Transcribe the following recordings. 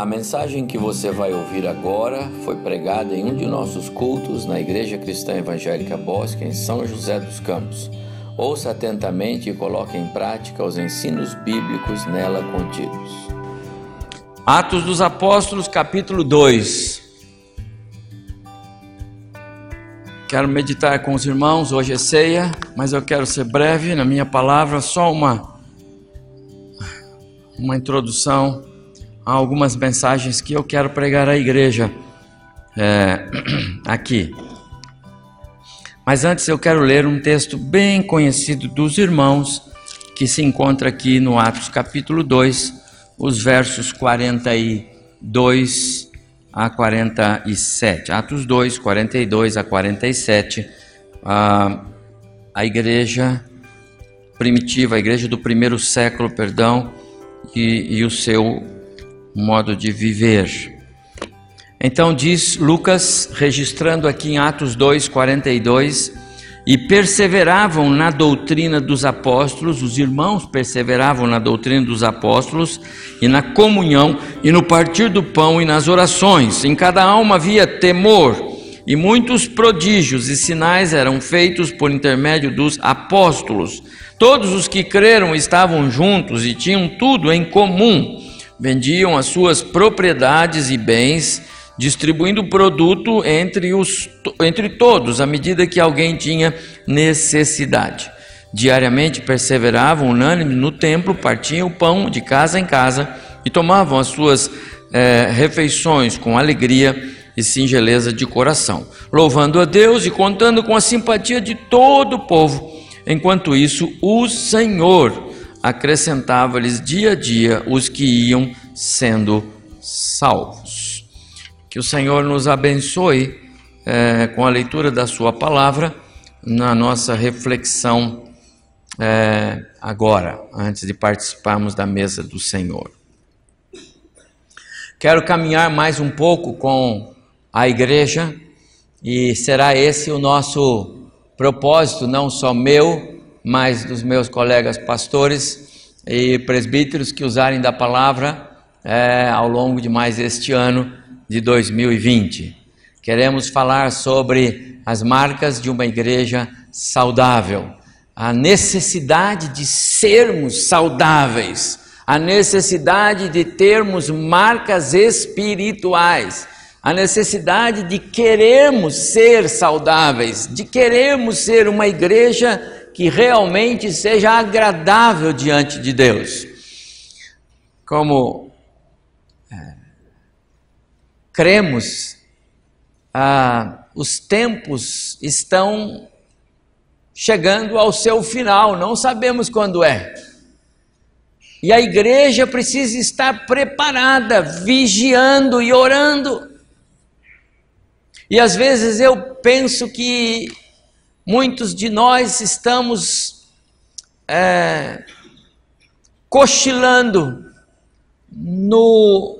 A mensagem que você vai ouvir agora foi pregada em um de nossos cultos na Igreja Cristã Evangélica Bosque, em São José dos Campos. Ouça atentamente e coloque em prática os ensinos bíblicos nela contidos. Atos dos Apóstolos, capítulo 2. Quero meditar com os irmãos, hoje é ceia, mas eu quero ser breve na minha palavra, só uma uma introdução a algumas mensagens que eu quero pregar à igreja é, aqui. Mas antes eu quero ler um texto bem conhecido dos irmãos, que se encontra aqui no Atos capítulo 2, os versos 42 a 47. Atos 2, 42 a 47. A, a igreja primitiva, a igreja do primeiro século, perdão, e, e o seu modo de viver. Então diz Lucas, registrando aqui em Atos 2, 42, e perseveravam na doutrina dos apóstolos, os irmãos perseveravam na doutrina dos apóstolos, e na comunhão, e no partir do pão e nas orações. Em cada alma havia temor, e muitos prodígios e sinais eram feitos por intermédio dos apóstolos. Todos os que creram estavam juntos e tinham tudo em comum vendiam as suas propriedades e bens, distribuindo o produto entre, os, entre todos, à medida que alguém tinha necessidade. Diariamente perseveravam unânimes no templo, partiam o pão de casa em casa e tomavam as suas é, refeições com alegria e singeleza de coração, louvando a Deus e contando com a simpatia de todo o povo. Enquanto isso, o Senhor acrescentava-lhes dia a dia os que iam sendo salvos. Que o Senhor nos abençoe é, com a leitura da Sua palavra na nossa reflexão é, agora, antes de participarmos da mesa do Senhor. Quero caminhar mais um pouco com a igreja e será esse o nosso propósito, não só meu, mais dos meus colegas pastores e presbíteros que usarem da palavra é, ao longo de mais este ano de 2020. Queremos falar sobre as marcas de uma igreja saudável, a necessidade de sermos saudáveis, a necessidade de termos marcas espirituais, a necessidade de queremos ser saudáveis, de queremos ser uma igreja que realmente seja agradável diante de Deus. Como é, cremos, ah, os tempos estão chegando ao seu final, não sabemos quando é. E a igreja precisa estar preparada, vigiando e orando. E às vezes eu penso que Muitos de nós estamos é, cochilando no,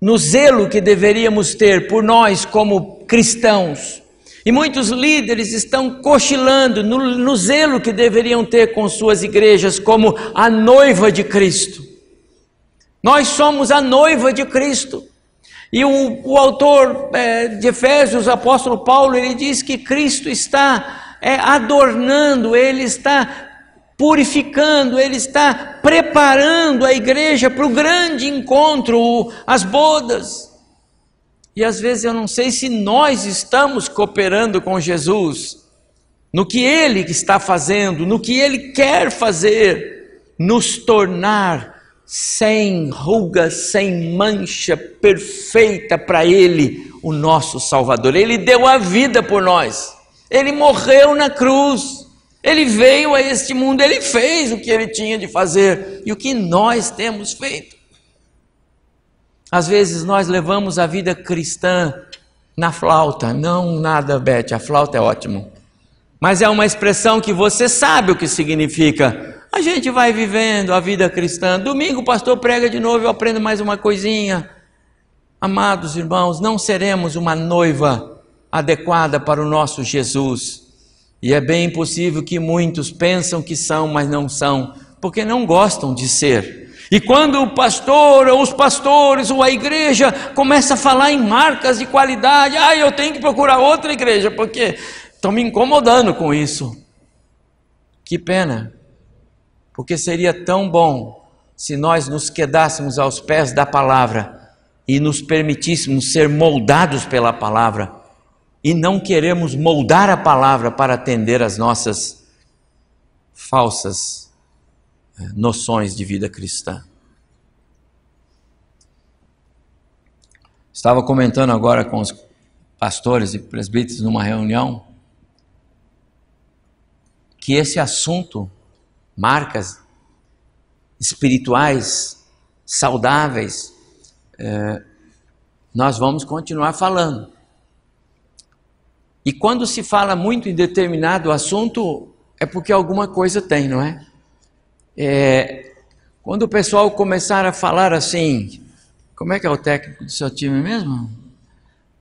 no zelo que deveríamos ter por nós como cristãos. E muitos líderes estão cochilando no, no, zelo que deveriam ter com suas igrejas, como a noiva de Cristo. Nós somos a noiva de Cristo. E o, o autor é, de Efésios, apóstolo Paulo, ele diz que Cristo está é, adornando, ele está purificando, ele está preparando a igreja para o grande encontro, as bodas. E às vezes eu não sei se nós estamos cooperando com Jesus, no que ele está fazendo, no que ele quer fazer, nos tornar sem ruga, sem mancha, perfeita para Ele, o nosso Salvador. Ele deu a vida por nós, Ele morreu na cruz, Ele veio a este mundo, Ele fez o que Ele tinha de fazer e o que nós temos feito. Às vezes nós levamos a vida cristã na flauta, não nada, Beth, a flauta é ótimo, mas é uma expressão que você sabe o que significa a gente vai vivendo a vida cristã. Domingo o pastor prega de novo, eu aprendo mais uma coisinha. Amados irmãos, não seremos uma noiva adequada para o nosso Jesus. E é bem possível que muitos pensam que são, mas não são, porque não gostam de ser. E quando o pastor, ou os pastores, ou a igreja começa a falar em marcas de qualidade, ah, eu tenho que procurar outra igreja, porque estão me incomodando com isso. Que pena, porque seria tão bom se nós nos quedássemos aos pés da palavra e nos permitíssemos ser moldados pela palavra e não queremos moldar a palavra para atender às nossas falsas eh, noções de vida cristã. Estava comentando agora com os pastores e presbíteros numa reunião que esse assunto, marcas espirituais, saudáveis, é, nós vamos continuar falando. E quando se fala muito em determinado assunto, é porque alguma coisa tem, não é? é quando o pessoal começar a falar assim, como é que é o técnico do seu time mesmo?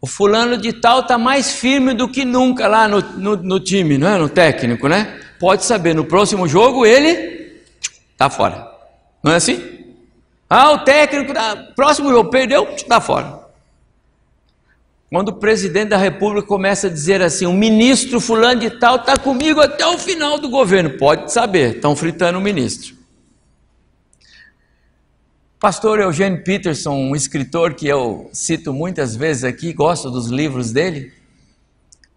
O fulano de tal está mais firme do que nunca lá no, no, no time, não é? No técnico, né? pode saber, no próximo jogo ele está fora. Não é assim? Ah, o técnico, da próximo jogo perdeu, está fora. Quando o presidente da república começa a dizer assim, o ministro fulano de tal está comigo até o final do governo, pode saber, estão fritando o ministro. Pastor Eugênio Peterson, um escritor que eu cito muitas vezes aqui, gosto dos livros dele,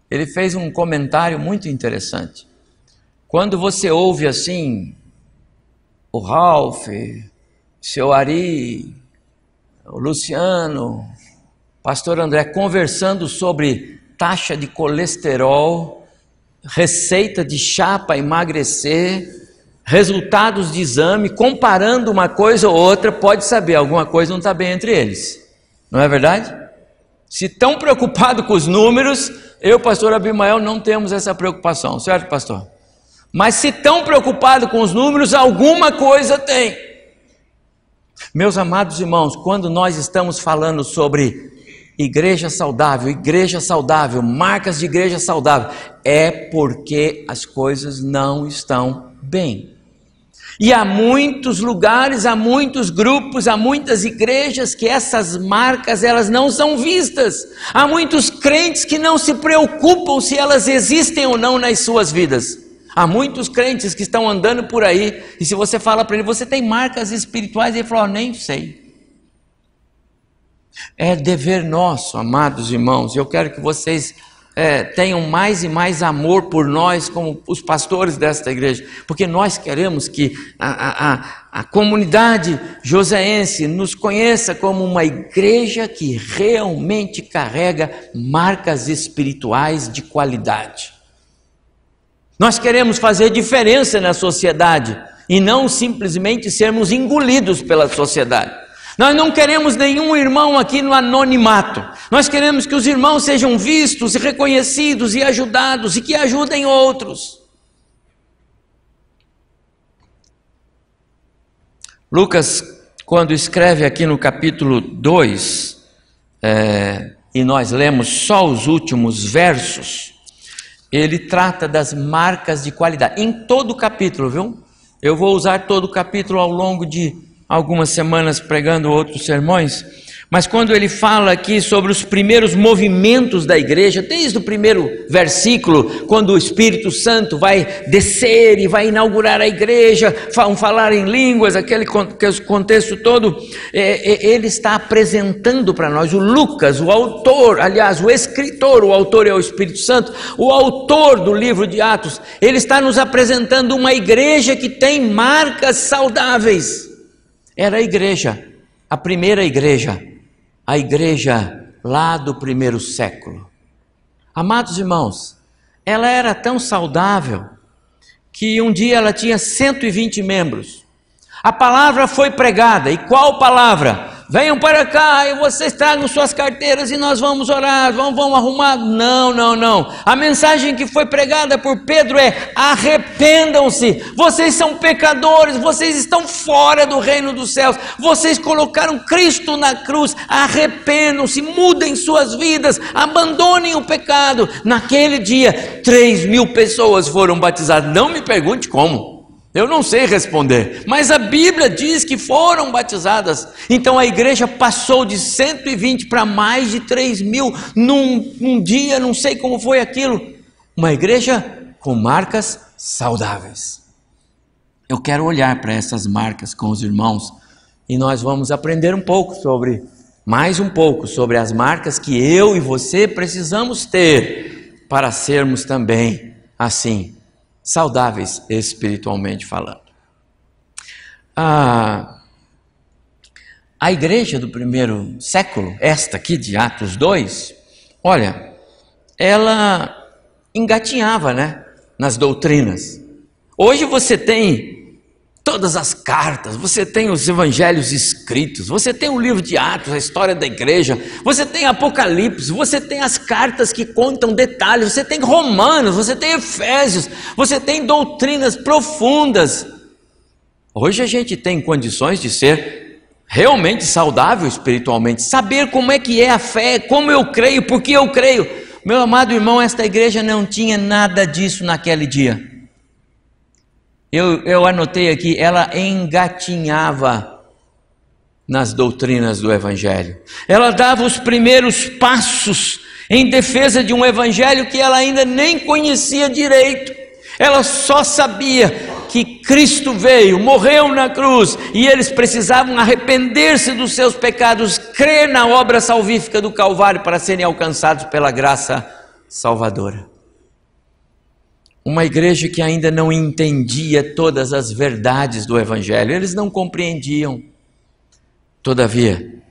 ele fez um comentário muito interessante. Quando você ouve assim, o Ralph, seu Ari, o Luciano, pastor André conversando sobre taxa de colesterol, receita de chá para emagrecer, resultados de exame, comparando uma coisa ou outra, pode saber, alguma coisa não está bem entre eles. Não é verdade? Se tão preocupado com os números, eu, pastor Abimael, não temos essa preocupação, certo, pastor? Mas se tão preocupado com os números, alguma coisa tem. Meus amados irmãos, quando nós estamos falando sobre igreja saudável, igreja saudável, marcas de igreja saudável, é porque as coisas não estão bem. E há muitos lugares, há muitos grupos, há muitas igrejas que essas marcas elas não são vistas. Há muitos crentes que não se preocupam se elas existem ou não nas suas vidas. Há muitos crentes que estão andando por aí, e se você fala para ele, você tem marcas espirituais, ele fala, oh, nem sei. É dever nosso, amados irmãos, eu quero que vocês é, tenham mais e mais amor por nós, como os pastores desta igreja, porque nós queremos que a, a, a comunidade joseense nos conheça como uma igreja que realmente carrega marcas espirituais de qualidade. Nós queremos fazer diferença na sociedade e não simplesmente sermos engolidos pela sociedade. Nós não queremos nenhum irmão aqui no anonimato. Nós queremos que os irmãos sejam vistos, reconhecidos e ajudados e que ajudem outros. Lucas, quando escreve aqui no capítulo 2, é, e nós lemos só os últimos versos, ele trata das marcas de qualidade, em todo o capítulo, viu? Eu vou usar todo o capítulo ao longo de algumas semanas pregando outros sermões, mas quando ele fala aqui sobre os primeiros movimentos da igreja, desde o primeiro versículo, quando o Espírito Santo vai descer e vai inaugurar a igreja, falar em línguas, aquele contexto todo, é, é, ele está apresentando para nós o Lucas, o autor, aliás, o escritor, o autor é o Espírito Santo, o autor do livro de Atos, ele está nos apresentando uma igreja que tem marcas saudáveis. Era a igreja, a primeira igreja a igreja lá do primeiro século. Amados irmãos, ela era tão saudável que um dia ela tinha 120 membros. A palavra foi pregada, e qual palavra? Venham para cá e vocês tragam suas carteiras e nós vamos orar, vamos, vamos arrumar. Não, não, não. A mensagem que foi pregada por Pedro é: arrependam-se, vocês são pecadores, vocês estão fora do reino dos céus, vocês colocaram Cristo na cruz, arrependam-se, mudem suas vidas, abandonem o pecado. Naquele dia, três mil pessoas foram batizadas. Não me pergunte como. Eu não sei responder, mas a Bíblia diz que foram batizadas. Então a igreja passou de 120 para mais de 3 mil num, dia, não sei como foi aquilo. Uma igreja com marcas saudáveis. Eu quero olhar para essas marcas com os irmãos e nós vamos aprender um pouco sobre, mais um pouco, sobre as marcas que eu e você precisamos ter para sermos também assim saudáveis espiritualmente falando. A, a igreja do primeiro século, esta aqui de Atos 2, olha, ela engatinhava, né, nas doutrinas. Hoje você tem todas as cartas, você tem os evangelhos escritos, você tem o livro de Atos, a história da igreja, você tem Apocalipse, você tem as cartas que contam detalhes, você tem Romanos, você tem Efésios, você tem doutrinas profundas. Hoje a gente tem condições de ser realmente saudável espiritualmente, saber como é que é a fé, como eu creio, porque eu creio. Meu amado irmão, esta igreja não tinha nada disso naquele dia. Eu, eu anotei aqui, ela engatinhava nas doutrinas do Evangelho. Ela dava os primeiros passos em defesa de um Evangelho que ela ainda nem conhecia direito. Ela só sabia que Cristo veio, morreu na cruz e eles precisavam arrepender-se dos seus pecados, crer na obra salvífica do Calvário para serem alcançados pela graça salvadora. Uma igreja que ainda não entendia todas as verdades do Evangelho, eles não compreendiam. Todavia,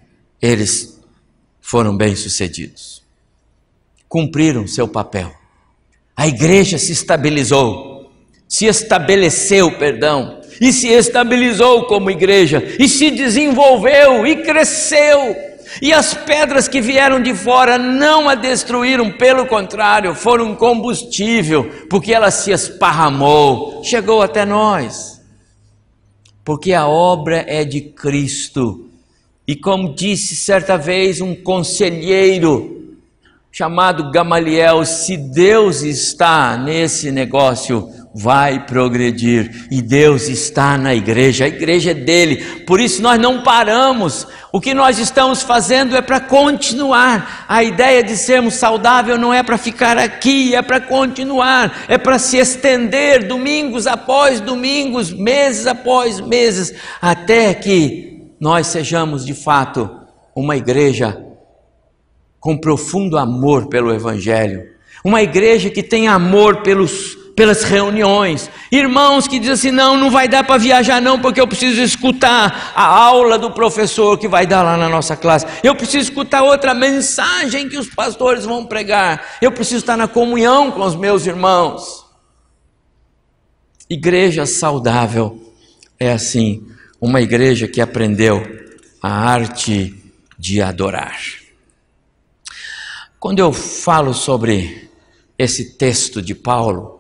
eles foram bem-sucedidos, cumpriram seu papel. A igreja se estabilizou, se estabeleceu, perdão, e se estabilizou como igreja, e se desenvolveu e cresceu e as pedras que vieram de fora não a destruíram, pelo contrário, foram combustível, porque ela se esparramou, chegou até nós. Porque a obra é de Cristo. E como disse certa vez um conselheiro chamado Gamaliel, se Deus está nesse negócio, vai progredir. E Deus está na igreja, a igreja é dele. Por isso nós não paramos. O que nós estamos fazendo é para continuar. A ideia de sermos saudáveis não é para ficar aqui, é para continuar, é para se estender domingos após domingos, meses após meses, até que nós sejamos de fato uma igreja com profundo amor pelo Evangelho, uma igreja que tem amor pelos pelas reuniões. Irmãos que dizem assim: não, não vai dar para viajar, não, porque eu preciso escutar a aula do professor que vai dar lá na nossa classe. Eu preciso escutar outra mensagem que os pastores vão pregar. Eu preciso estar na comunhão com os meus irmãos. Igreja saudável é assim, uma igreja que aprendeu a arte de adorar. Quando eu falo sobre esse texto de Paulo,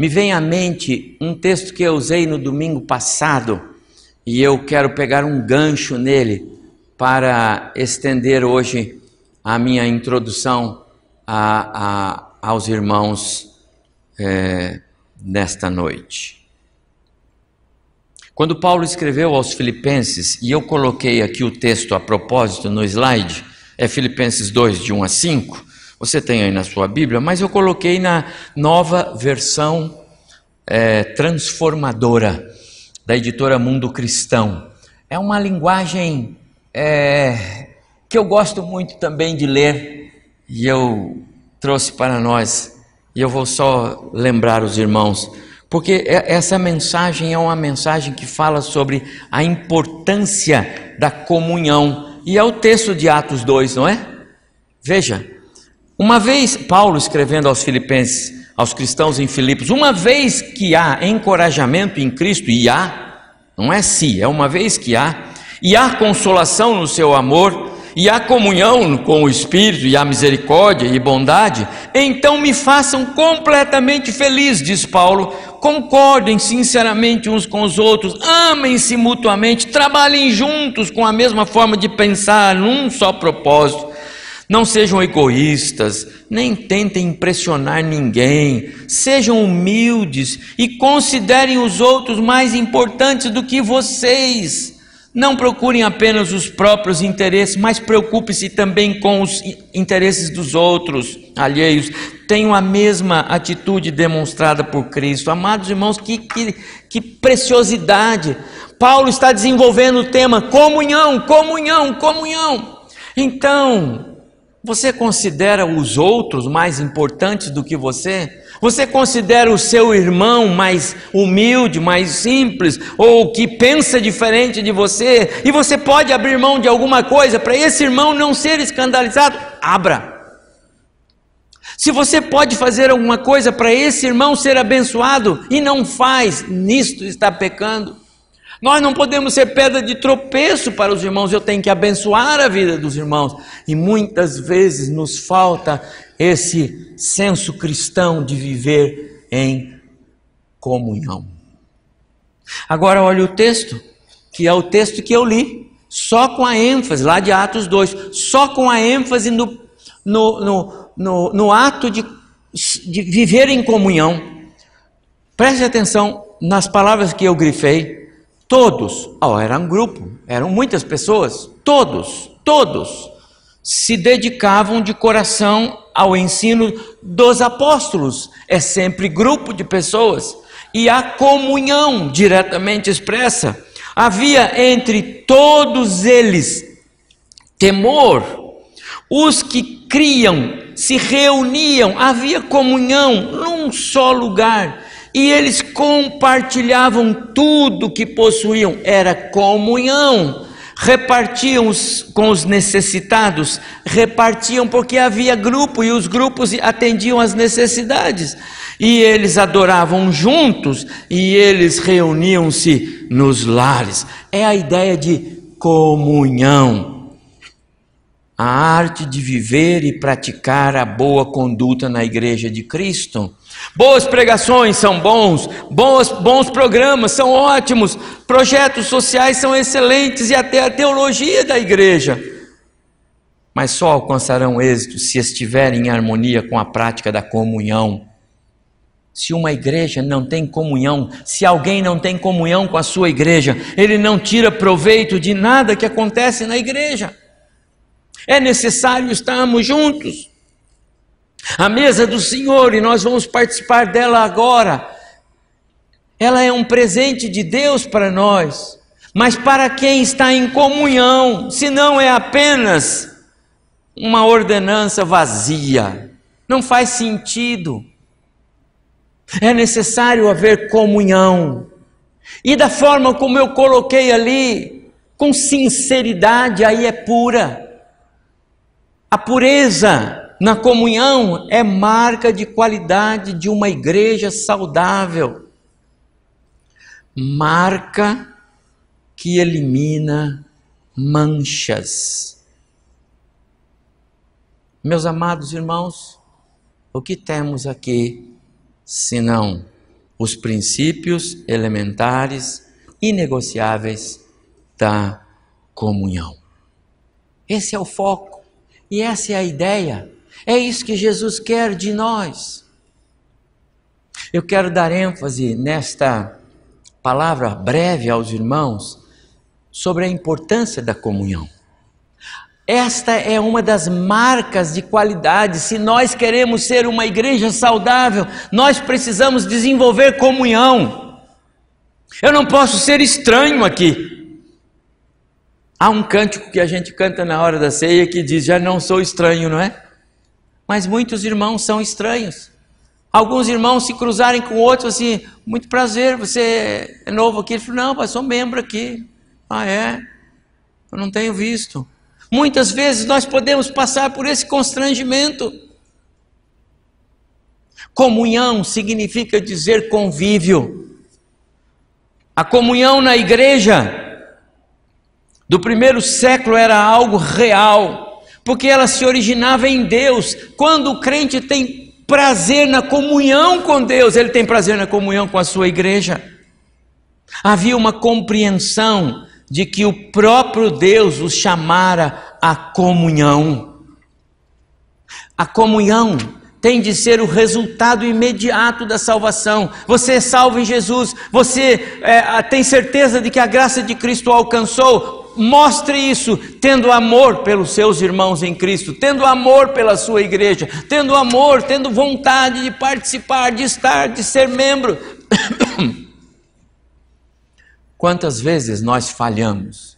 me vem à mente um texto que eu usei no domingo passado e eu quero pegar um gancho nele para estender hoje a minha introdução a, a, aos irmãos é, nesta noite. Quando Paulo escreveu aos Filipenses, e eu coloquei aqui o texto a propósito no slide, é Filipenses 2, de 1 a 5, você tem aí na sua Bíblia, mas eu coloquei na nova versão é, transformadora da editora Mundo Cristão. É uma linguagem é, que eu gosto muito também de ler e eu trouxe para nós. E eu vou só lembrar os irmãos, porque essa mensagem é uma mensagem que fala sobre a importância da comunhão. E é o texto de Atos 2, não é? Veja, uma vez, Paulo escrevendo aos Filipenses, aos cristãos em Filipos, uma vez que há encorajamento em Cristo, e há, não é se, é uma vez que há, e há consolação no seu amor, e há comunhão com o Espírito, e há misericórdia e bondade, então me façam completamente feliz, diz Paulo, concordem sinceramente uns com os outros, amem-se mutuamente, trabalhem juntos com a mesma forma de pensar, num só propósito Não sejam egoístas, nem tentem impressionar ninguém. Sejam humildes e considerem os outros mais importantes do que vocês. Não procurem apenas os próprios interesses, mas preocupe-se também com os interesses dos outros alheios. Tenham a mesma atitude demonstrada por Cristo. Amados irmãos, que, que, que preciosidade! Paulo está desenvolvendo o tema comunhão, comunhão, comunhão. Então, você considera os outros mais importantes do que você? Você considera o seu irmão mais humilde, mais simples, ou que pensa diferente de você? E você pode abrir mão de alguma coisa para esse irmão não ser escandalizado? Abra. Se você pode fazer alguma coisa para esse irmão ser abençoado e não faz, nisto está pecando. Nós não podemos ser pedra de tropeço para os irmãos, eu tenho que abençoar a vida dos irmãos. E muitas vezes nos falta esse senso cristão de viver em comunhão. Agora olhe o texto, que é o texto que eu li, só com a ênfase, lá de Atos 2, só com a ênfase no, no, no, no, no ato de, de viver em comunhão. Preste atenção nas palavras que eu grifei. Todos, oh, era um grupo, eram muitas pessoas, todos, todos se dedicavam de coração ao ensino dos apóstolos. É sempre grupo de pessoas. E a comunhão diretamente expressa. Havia entre todos eles temor. Os que criam se reuniam, havia comunhão num só lugar e eles compartilhavam tudo que possuíam, era comunhão. Repartiam os, com os necessitados, repartiam porque havia grupo e os grupos atendiam às necessidades. E eles adoravam juntos e eles reuniam-se nos lares. É a ideia de comunhão a arte de viver e praticar a boa conduta na igreja de Cristo. Boas pregações são bons, bons, bons programas são ótimos, projetos sociais são excelentes e até a teologia da igreja. Mas só alcançarão êxito se estiverem em harmonia com a prática da comunhão. Se uma igreja não tem comunhão, se alguém não tem comunhão com a sua igreja, ele não tira proveito de nada que acontece na igreja. É necessário estarmos juntos. A mesa do Senhor, e nós vamos participar dela agora, ela é um presente de Deus para nós, mas para quem está em comunhão, se não é apenas uma ordenança vazia, não faz sentido. É necessário haver comunhão, e da forma como eu coloquei ali, com sinceridade, aí é pura. A pureza na comunhão é marca de qualidade de uma igreja saudável. Marca que elimina manchas. Meus amados irmãos, o que temos aqui senão os princípios elementares inegociáveis da comunhão? Esse é o foco. E essa é a ideia. É isso que Jesus quer de nós. Eu quero dar ênfase nesta palavra breve aos irmãos sobre a importância da comunhão. Esta é uma das marcas de qualidade. Se nós queremos ser uma igreja saudável, nós precisamos desenvolver comunhão. Eu não posso ser estranho aqui. Há um cântico que a gente canta na hora da ceia que diz: Já não sou estranho, não é? Mas muitos irmãos são estranhos. Alguns irmãos se cruzarem com outros assim, muito prazer, você é novo aqui. Ele falou, não, mas sou membro aqui. Ah, é? Eu não tenho visto. Muitas vezes nós podemos passar por esse constrangimento. Comunhão significa dizer convívio. A comunhão na igreja do primeiro século era algo real, porque ela se originava em Deus. Quando o crente tem prazer na comunhão com Deus, ele tem prazer na comunhão com a sua igreja. Havia uma compreensão de que o próprio Deus os chamara à comunhão. A comunhão tem de ser o resultado imediato da salvação. Você é salvo em Jesus, você é, tem certeza de que a graça de Cristo alcançou. Mostre isso tendo amor pelos seus irmãos em Cristo, tendo amor pela sua igreja, tendo amor, tendo vontade de participar, de estar, de ser membro. Quantas vezes nós falhamos?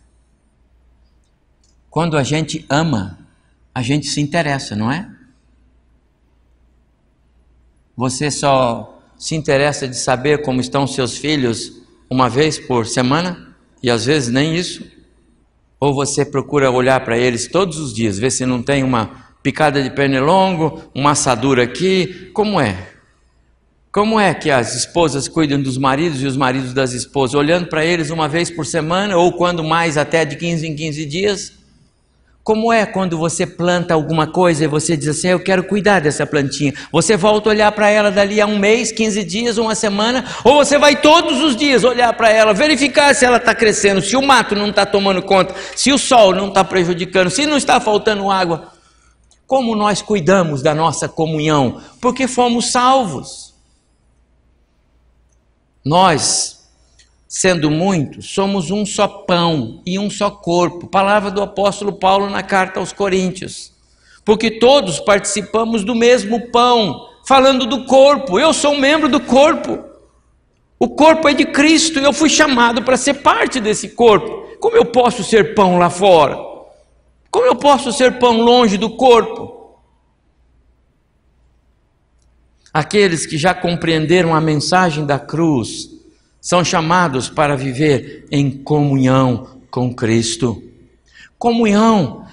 Quando a gente ama, a gente se interessa, não é? Você só se interessa de saber como estão seus filhos uma vez por semana e às vezes nem isso? Ou você procura olhar para eles todos os dias, ver se não tem uma picada de pernilongo, uma assadura aqui? Como é? Como é que as esposas cuidam dos maridos e os maridos das esposas? Olhando para eles uma vez por semana ou quando mais até de 15 em 15 dias? Como é quando você planta alguma coisa e você diz assim: Eu quero cuidar dessa plantinha? Você volta a olhar para ela dali a um mês, 15 dias, uma semana, ou você vai todos os dias olhar para ela, verificar se ela está crescendo, se o mato não está tomando conta, se o sol não está prejudicando, se não está faltando água. Como nós cuidamos da nossa comunhão? Porque fomos salvos. Nós sendo muitos, somos um só pão e um só corpo. Palavra do apóstolo Paulo na carta aos Coríntios. Porque todos participamos do mesmo pão, falando do corpo. Eu sou um membro do corpo. O corpo é de Cristo e eu fui chamado para ser parte desse corpo. Como eu posso ser pão lá fora? Como eu posso ser pão longe do corpo? Aqueles que já compreenderam a mensagem da cruz, são chamados para viver em comunhão com Cristo. Comunhão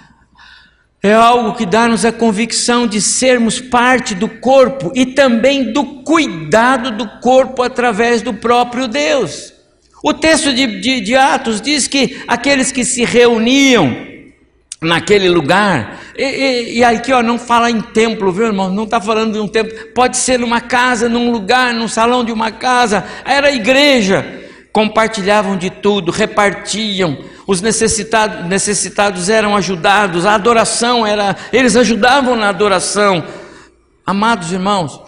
é algo que dá-nos a convicção de sermos parte do corpo e também do cuidado do corpo através do próprio Deus. O texto de, de, de Atos diz que aqueles que se reuniam naquele lugar. E, e, e, aqui ó, não fala em templo, viu irmão? Não está falando de um templo. Pode ser numa casa, num lugar, num salão de uma casa. Era igreja. Compartilhavam de tudo, repartiam. Os necessitados, necessitados eram ajudados. A adoração era. Eles ajudavam na adoração. Amados irmãos,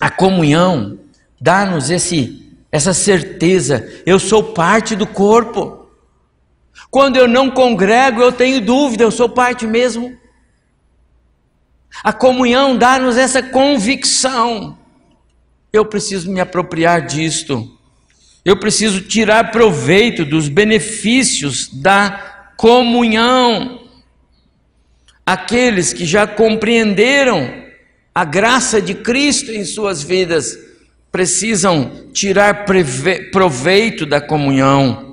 a comunhão dá-nos esse essa certeza. Eu sou parte do corpo. Quando eu não congrego, eu tenho dúvida, eu sou parte mesmo. A comunhão dá-nos essa convicção. Eu preciso me apropriar disto. Eu preciso tirar proveito dos benefícios da comunhão. Aqueles que já compreenderam a graça de Cristo em suas vidas precisam tirar proveito da comunhão.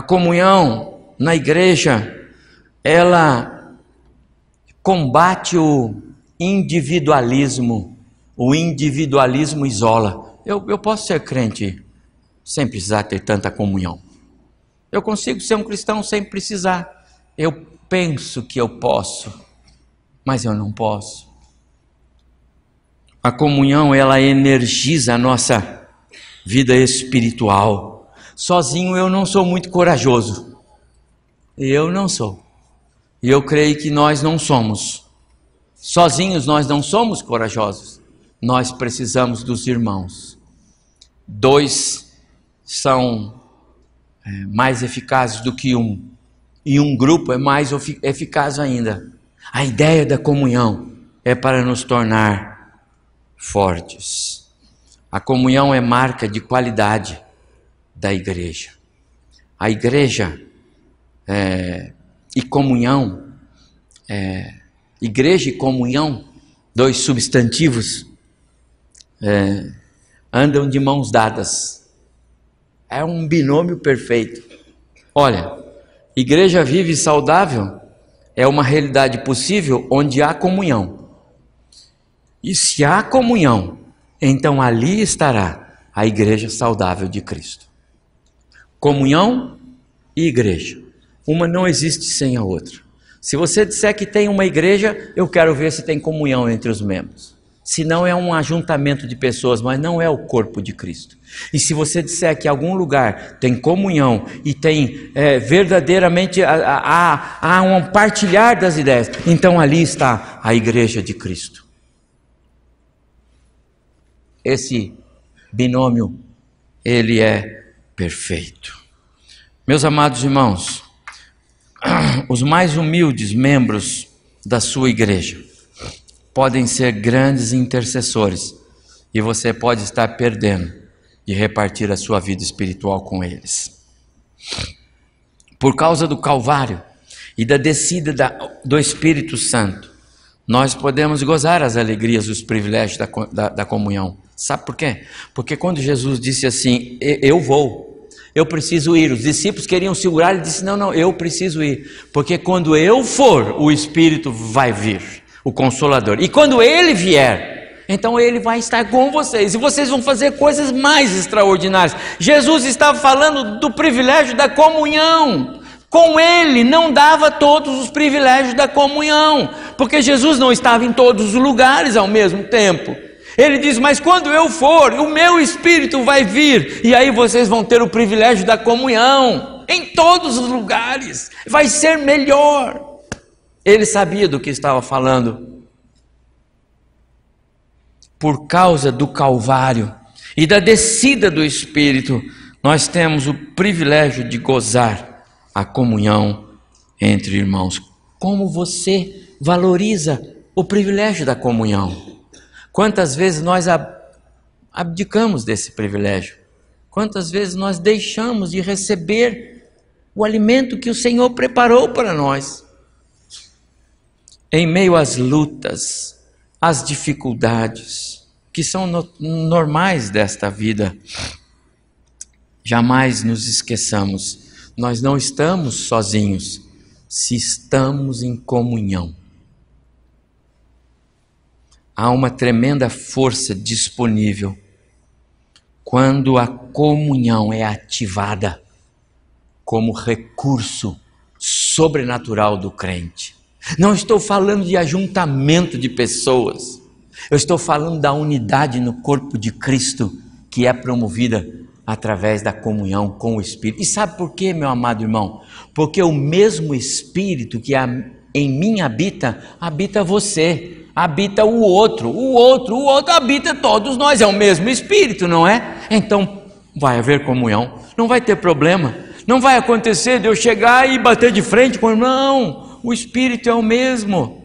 A comunhão na igreja, ela combate o individualismo. O individualismo isola. Eu, eu posso ser crente sem precisar ter tanta comunhão. Eu consigo ser um cristão sem precisar. Eu penso que eu posso, mas eu não posso. A comunhão, ela energiza a nossa vida espiritual. Sozinho eu não sou muito corajoso. Eu não sou. E eu creio que nós não somos. Sozinhos nós não somos corajosos. Nós precisamos dos irmãos. Dois são é, mais eficazes do que um. E um grupo é mais eficaz ainda. A ideia da comunhão é para nos tornar fortes. A comunhão é marca de qualidade da igreja. A igreja é, e comunhão, é, igreja e comunhão, dois substantivos, é, andam de mãos dadas. É um binômio perfeito. Olha, igreja vive e saudável é uma realidade possível onde há comunhão. E se há comunhão, então ali estará a igreja saudável de Cristo. Comunhão e igreja. Uma não existe sem a outra. Se você disser que tem uma igreja, eu quero ver se tem comunhão entre os membros. senão é um ajuntamento de pessoas, mas não é o corpo de Cristo. E se você disser que algum lugar tem comunhão e tem é, verdadeiramente há um partilhar das ideias, então ali está a igreja de Cristo. Esse binômio, ele é perfeito. Meus amados irmãos, os mais humildes membros da sua igreja podem ser grandes intercessores e você pode estar perdendo de repartir a sua vida espiritual com eles. Por causa do Calvário e da descida da, do Espírito Santo, nós podemos gozar as alegrias e os privilégios da, da, da comunhão. Sabe por quê? Porque quando Jesus disse assim: Eu vou, eu preciso ir. Os discípulos queriam segurar, ele disse: Não, não, eu preciso ir. Porque quando eu for, o Espírito vai vir, o Consolador. E quando ele vier, então ele vai estar com vocês e vocês vão fazer coisas mais extraordinárias. Jesus estava falando do privilégio da comunhão. Com ele não dava todos os privilégios da comunhão, porque Jesus não estava em todos os lugares ao mesmo tempo. Ele diz: Mas quando eu for, o meu espírito vai vir, e aí vocês vão ter o privilégio da comunhão em todos os lugares, vai ser melhor. Ele sabia do que estava falando por causa do Calvário e da descida do Espírito, nós temos o privilégio de gozar a comunhão entre irmãos. Como você valoriza o privilégio da comunhão? Quantas vezes nós abdicamos desse privilégio? Quantas vezes nós deixamos de receber o alimento que o Senhor preparou para nós? Em meio às lutas, as dificuldades que são no, normais desta vida. Jamais nos esqueçamos, nós não estamos sozinhos se estamos em comunhão. Há uma tremenda força disponível quando a comunhão é ativada como recurso sobrenatural do crente. Não estou falando de ajuntamento de pessoas. Eu estou falando da unidade no corpo de Cristo que é promovida através da comunhão com o Espírito. E sabe por quê, meu amado irmão? Porque o mesmo Espírito que em mim habita, habita você, habita o outro, o outro, o outro habita todos nós. É o mesmo Espírito, não é? Então vai haver comunhão, não vai ter problema. Não vai acontecer de eu chegar e bater de frente com não o Espírito é o mesmo.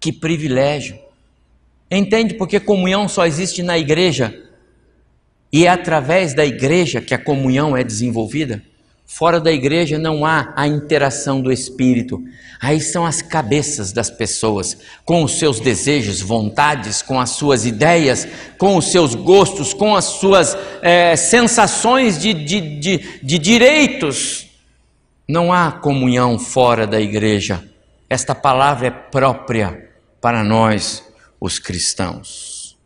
Que privilégio. Entende porque comunhão só existe na igreja e é através da igreja que a comunhão é desenvolvida? Fora da igreja não há a interação do Espírito. Aí são as cabeças das pessoas, com os seus desejos, vontades, com as suas ideias, com os seus gostos, com as suas é, sensações de, de, de, de direitos. Não há comunhão fora da igreja. Esta palavra é própria para nós, os cristãos.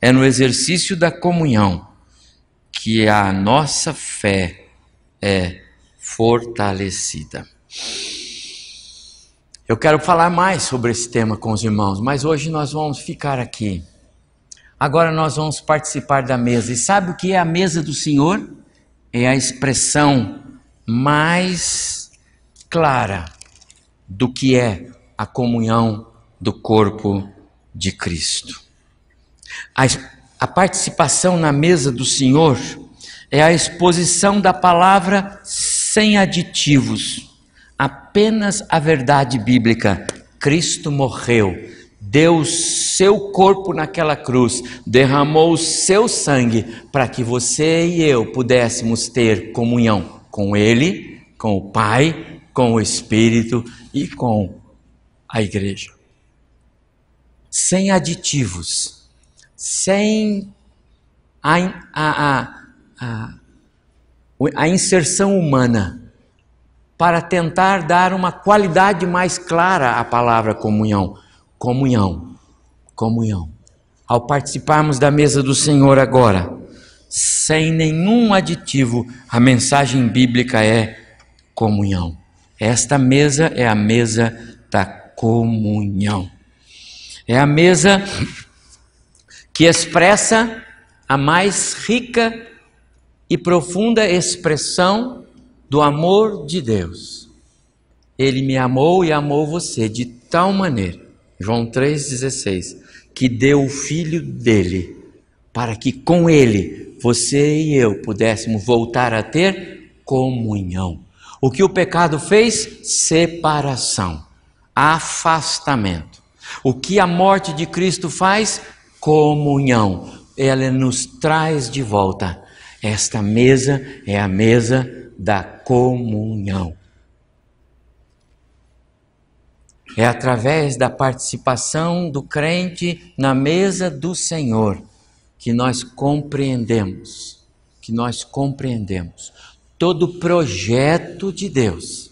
É no exercício da comunhão que a nossa fé é fortalecida. Eu quero falar mais sobre esse tema com os irmãos, mas hoje nós vamos ficar aqui. Agora nós vamos participar da mesa. E sabe o que é a mesa do Senhor? É a expressão mais clara do que é a comunhão do corpo de Cristo. A, a participação na mesa do Senhor é a exposição da palavra sem aditivos, apenas a verdade bíblica. Cristo morreu, deu seu corpo naquela cruz, derramou o seu sangue para que você e eu pudéssemos ter comunhão com Ele, com o Pai, com o Espírito e com a Igreja. Sem aditivos, sem a, a, a, a inserção humana, para tentar dar uma qualidade mais clara à palavra comunhão. Comunhão, comunhão. Ao participarmos da mesa do Senhor agora, sem nenhum aditivo, a mensagem bíblica é comunhão. Esta mesa é a mesa da comunhão. É a mesa que expressa a mais rica e profunda expressão do amor de Deus. Ele me amou e amou você de tal maneira, João 3,16, que deu o filho dele, para que com ele, você e eu pudéssemos voltar a ter comunhão. O que o pecado fez? Separação, afastamento. O que a morte de Cristo faz? Comunhão. Ela nos traz de volta. Esta mesa é a mesa da comunhão. É através da participação do crente na mesa do Senhor que nós compreendemos, que nós compreendemos todo o projeto de Deus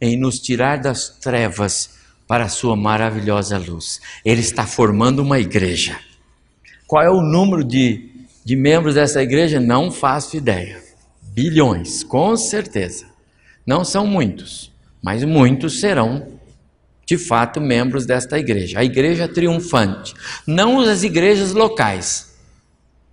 em nos tirar das trevas para a sua maravilhosa luz. Ele está formando uma igreja. Qual é o número de, de membros dessa igreja? Não faço ideia. Bilhões, com certeza. Não são muitos, mas muitos serão de fato membros desta igreja. A igreja triunfante, não as igrejas locais.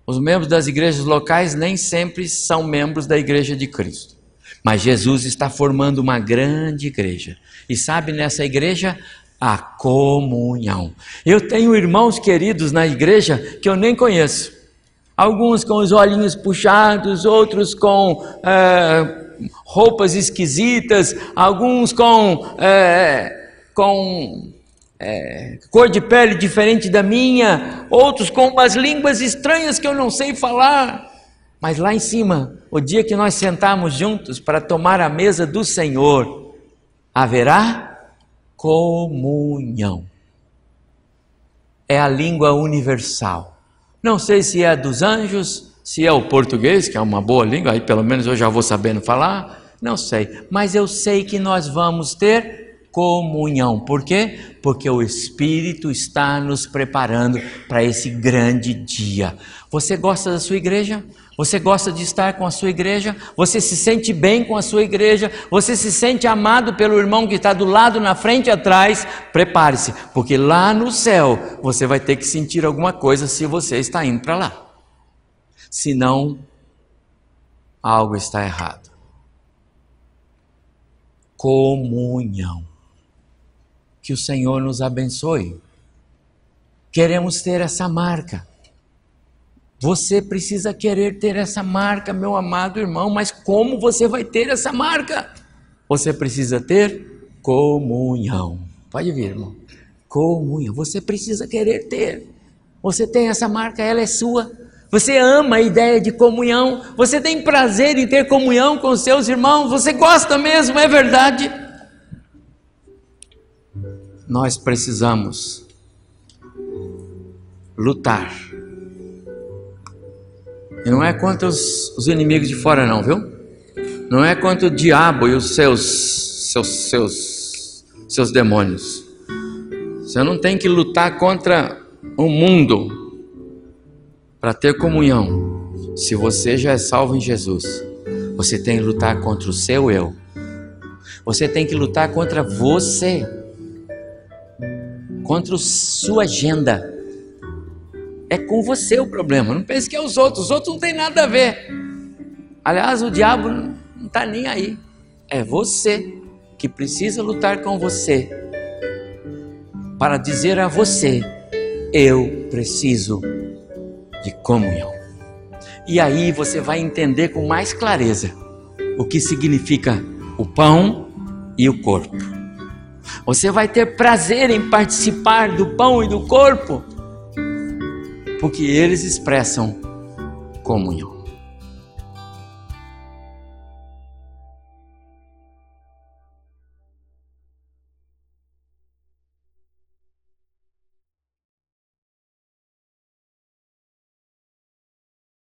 Os membros das igrejas locais nem sempre são membros da igreja de Cristo. Mas Jesus está formando uma grande igreja. E sabe nessa igreja a comunhão. Eu tenho irmãos queridos na igreja que eu nem conheço. Alguns com os olhinhos puxados, outros com é, roupas esquisitas, alguns com, é, com é, cor de pele diferente da minha, outros com umas línguas estranhas que eu não sei falar. Mas lá em cima, o dia que nós sentarmos juntos para tomar a mesa do Senhor, haverá comunhão. É a língua universal. Não sei se é dos anjos, se é o português, que é uma boa língua, aí pelo menos eu já vou sabendo falar. Não sei, mas eu sei que nós vamos ter comunhão. Por quê? Porque o Espírito está nos preparando para esse grande dia. Você gosta da sua igreja? Você gosta de estar com a sua igreja? Você se sente bem com a sua igreja? Você se sente amado pelo irmão que está do lado, na frente e atrás? Prepare-se, porque lá no céu você vai ter que sentir alguma coisa se você está indo para lá. Senão, algo está errado. Comunhão. Que o Senhor nos abençoe. Queremos ter essa marca. Você precisa querer ter essa marca, meu amado irmão, mas como você vai ter essa marca? Você precisa ter comunhão. Pode vir, irmão. Comunhão. Você precisa querer ter. Você tem essa marca, ela é sua. Você ama a ideia de comunhão. Você tem prazer em ter comunhão com seus irmãos. Você gosta mesmo, é verdade nós precisamos lutar. E não é contra os, os, inimigos de fora, não, viu? Não é contra o diabo e os seus, seus, seus, seus demônios. Você não tem que lutar contra o mundo para ter comunhão. Se você já é salvo em Jesus, você tem que lutar contra o seu eu. Você tem que lutar contra você contra a sua agenda. É com você o problema. Não pense que é os outros. Os outros não tem nada a ver. Aliás, o diabo não está nem aí. É você que precisa lutar com você para dizer a você: eu preciso de comunhão. E aí você vai entender com mais clareza o que significa o pão e o corpo. Você vai ter prazer em participar do pão e do corpo, porque eles expressam comunhão.